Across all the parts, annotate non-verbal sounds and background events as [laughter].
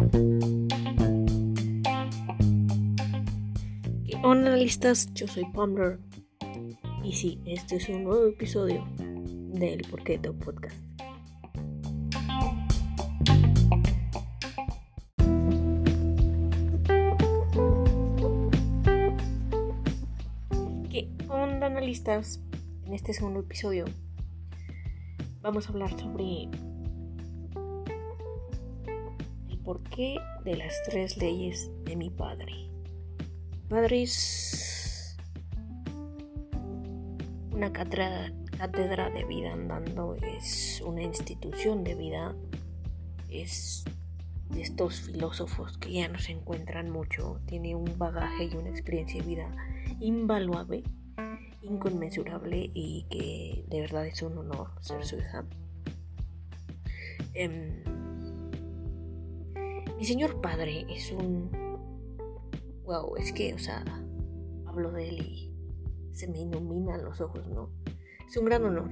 ¿Qué onda analistas? Yo soy Ponder y sí, este es un nuevo episodio del Porqueto Podcast. ¿Qué onda analistas? En este segundo episodio vamos a hablar sobre porqué de las tres leyes de mi padre. Padre es una cátedra, cátedra de vida andando, es una institución de vida, es de estos filósofos que ya no se encuentran mucho, tiene un bagaje y una experiencia de vida invaluable inconmensurable y que de verdad es un honor ser su hija. Em, mi señor padre es un... Wow, es que, o sea, hablo de él y se me iluminan los ojos, ¿no? Es un gran honor.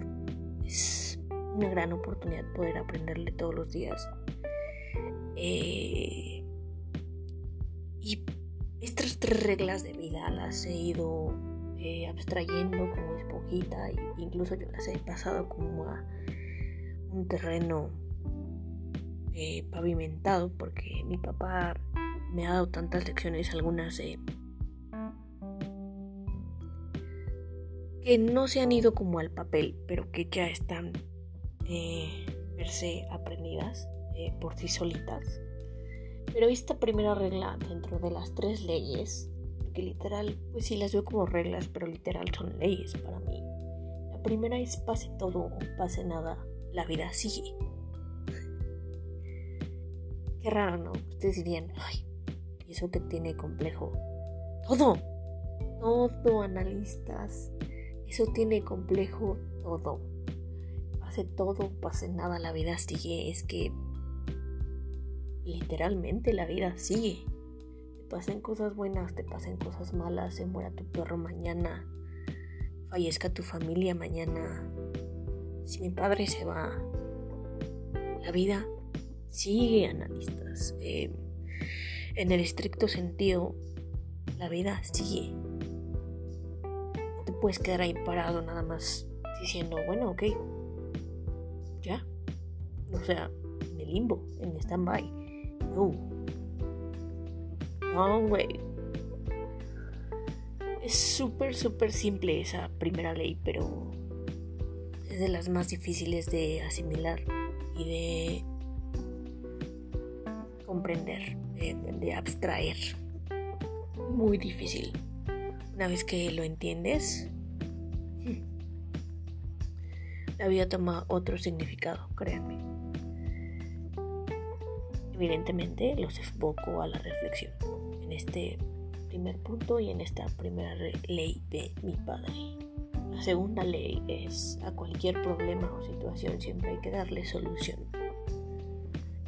Es una gran oportunidad poder aprenderle todos los días. Eh, y estas tres reglas de vida las he ido eh, abstrayendo como esponjita e incluso yo las he pasado como a un terreno eh, pavimentado porque mi papá me ha dado tantas lecciones, algunas eh, que no se han ido como al papel, pero que ya están per se aprendidas por sí solitas. Pero esta primera regla dentro de las tres leyes literal, pues sí las veo como reglas, pero literal son leyes para mí. La primera es pase todo pase nada, la vida sigue. Qué raro, ¿no? Ustedes dirían, ay, ¿y eso que tiene complejo? Todo, todo, analistas. Eso tiene complejo todo. Pase todo, pase nada, la vida sigue. Es que literalmente la vida sigue pasen cosas buenas, te pasen cosas malas, se muera tu perro mañana, fallezca tu familia mañana. Si mi padre se va, la vida sigue, analistas. Eh, en el estricto sentido, la vida sigue. No te puedes quedar ahí parado nada más diciendo, bueno, ok, ya. O sea, en el limbo, en stand-by. No no, güey. Es súper, súper simple esa primera ley, pero es de las más difíciles de asimilar y de comprender, de, abstraer. Muy difícil. Una vez que lo entiendes, la vida toma otro significado, créanme. Evidentemente los enfoco a la reflexión en este primer punto y en esta primera ley de mi padre. La segunda ley es a cualquier problema o situación siempre hay que darle solución.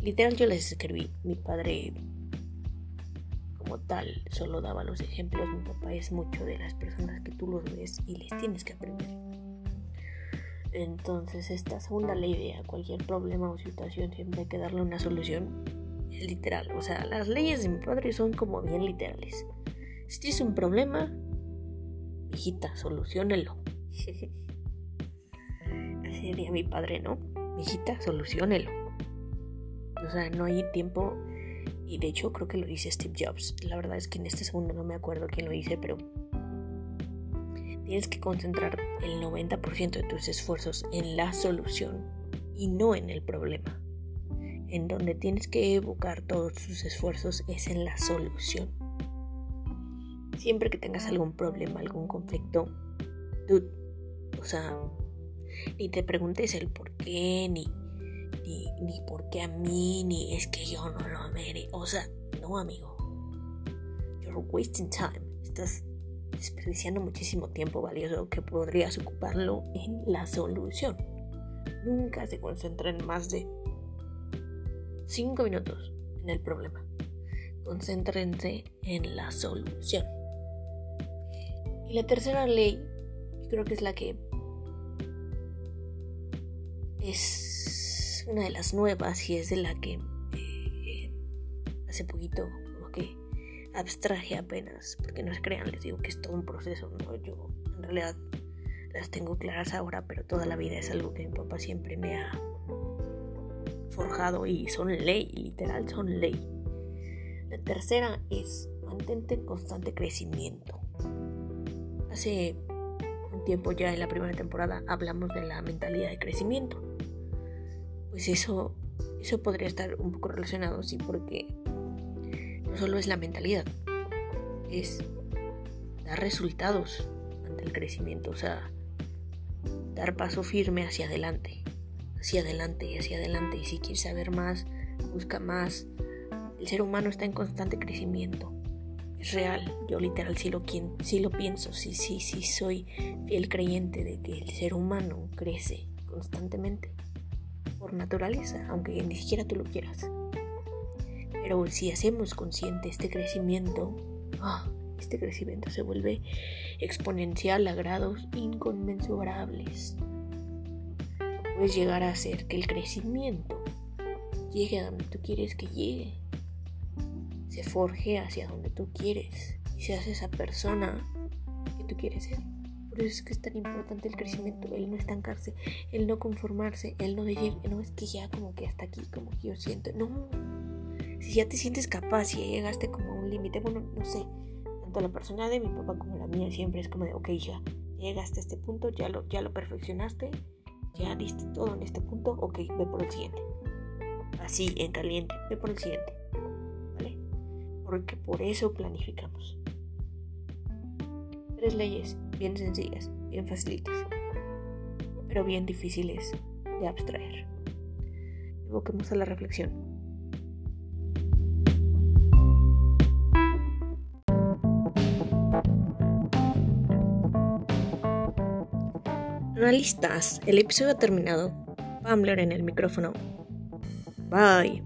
Literal yo les escribí, mi padre como tal solo daba los ejemplos, mi papá es mucho de las personas que tú los ves y les tienes que aprender. Entonces esta segunda ley de a cualquier problema o situación siempre hay que darle una solución literal. O sea, las leyes de mi padre son como bien literales. Si tienes un problema, hijita, solucionelo. [laughs] Así diría mi padre, ¿no? Hijita, solucionelo. O sea, no hay tiempo. Y de hecho creo que lo dice Steve Jobs. La verdad es que en este segundo no me acuerdo quién lo dice, pero tienes que concentrar el 90% de tus esfuerzos en la solución y no en el problema en donde tienes que evocar todos tus esfuerzos es en la solución. Siempre que tengas algún problema, algún conflicto, tú, o sea, ni te preguntes el por qué, ni, ni, ni por a mí, ni es que yo no lo merezco. O sea, no, amigo. You're wasting time. Estás desperdiciando muchísimo tiempo valioso que podrías ocuparlo en la solución. Nunca se concentren más de 5 minutos en el problema. Concéntrense en la solución. Y la tercera ley, creo que es la que es una de las nuevas y es de la que eh, hace poquito que abstraje apenas, porque no se crean, les digo que es todo un proceso, ¿no? Yo en realidad las tengo claras ahora, pero toda la vida es algo que mi papá siempre me ha forjado y son ley, literal son ley. La tercera es mantente en constante crecimiento. Hace un tiempo ya en la primera temporada hablamos de la mentalidad de crecimiento. Pues eso, eso podría estar un poco relacionado, sí, porque no solo es la mentalidad, es dar resultados ante el crecimiento, o sea, dar paso firme hacia adelante, hacia adelante y hacia adelante. Y si quieres saber más, busca más. El ser humano está en constante crecimiento. Es real, yo literal sí lo, sí lo pienso, sí, sí, sí soy fiel creyente de que el ser humano crece constantemente por naturaleza, aunque ni siquiera tú lo quieras. Pero si hacemos consciente este crecimiento, ah, este crecimiento se vuelve exponencial a grados inconmensurables. Puedes llegar a hacer que el crecimiento llegue a donde tú quieres que llegue, se forje hacia donde tú quieres y se hace esa persona que tú quieres ser. Por eso es que es tan importante el crecimiento, el no estancarse, el no conformarse, el no decir, no es que ya como que hasta aquí, como que yo siento, no, si ya te sientes capaz, ya llegaste como a un límite, bueno, no sé, tanto la persona de mi papá como la mía siempre es como de, ok, ya llegaste a este punto, ya lo, ya lo perfeccionaste, ya diste todo en este punto, ok, ve por el siguiente. Así, en caliente, ve por el siguiente. ¿Vale? Porque por eso planificamos. Tres leyes bien sencillas, bien facilitas, pero bien difíciles de abstraer. Evoquemos a la reflexión. Analistas, el episodio ha terminado. Pamler en el micrófono. Bye.